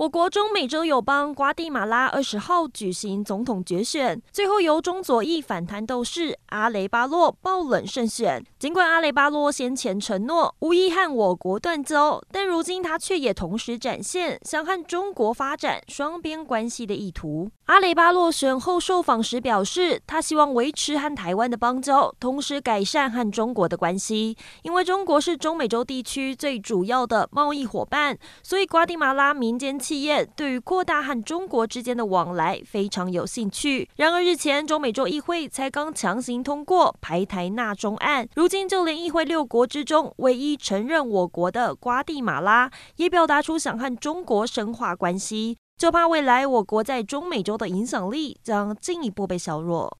我国中美洲友邦瓜地马拉二十号举行总统决选，最后由中左翼反弹斗士阿雷巴洛爆冷胜选。尽管阿雷巴洛先前承诺无意和我国断交，但如今他却也同时展现想和中国发展双边关系的意图。阿雷巴洛选后受访时表示，他希望维持和台湾的邦交，同时改善和中国的关系，因为中国是中美洲地区最主要的贸易伙伴，所以瓜地马拉民间。企业对于扩大和中国之间的往来非常有兴趣。然而，日前中美洲议会才刚强行通过排台纳中案，如今就连议会六国之中唯一承认我国的瓜地马拉，也表达出想和中国深化关系，就怕未来我国在中美洲的影响力将进一步被削弱。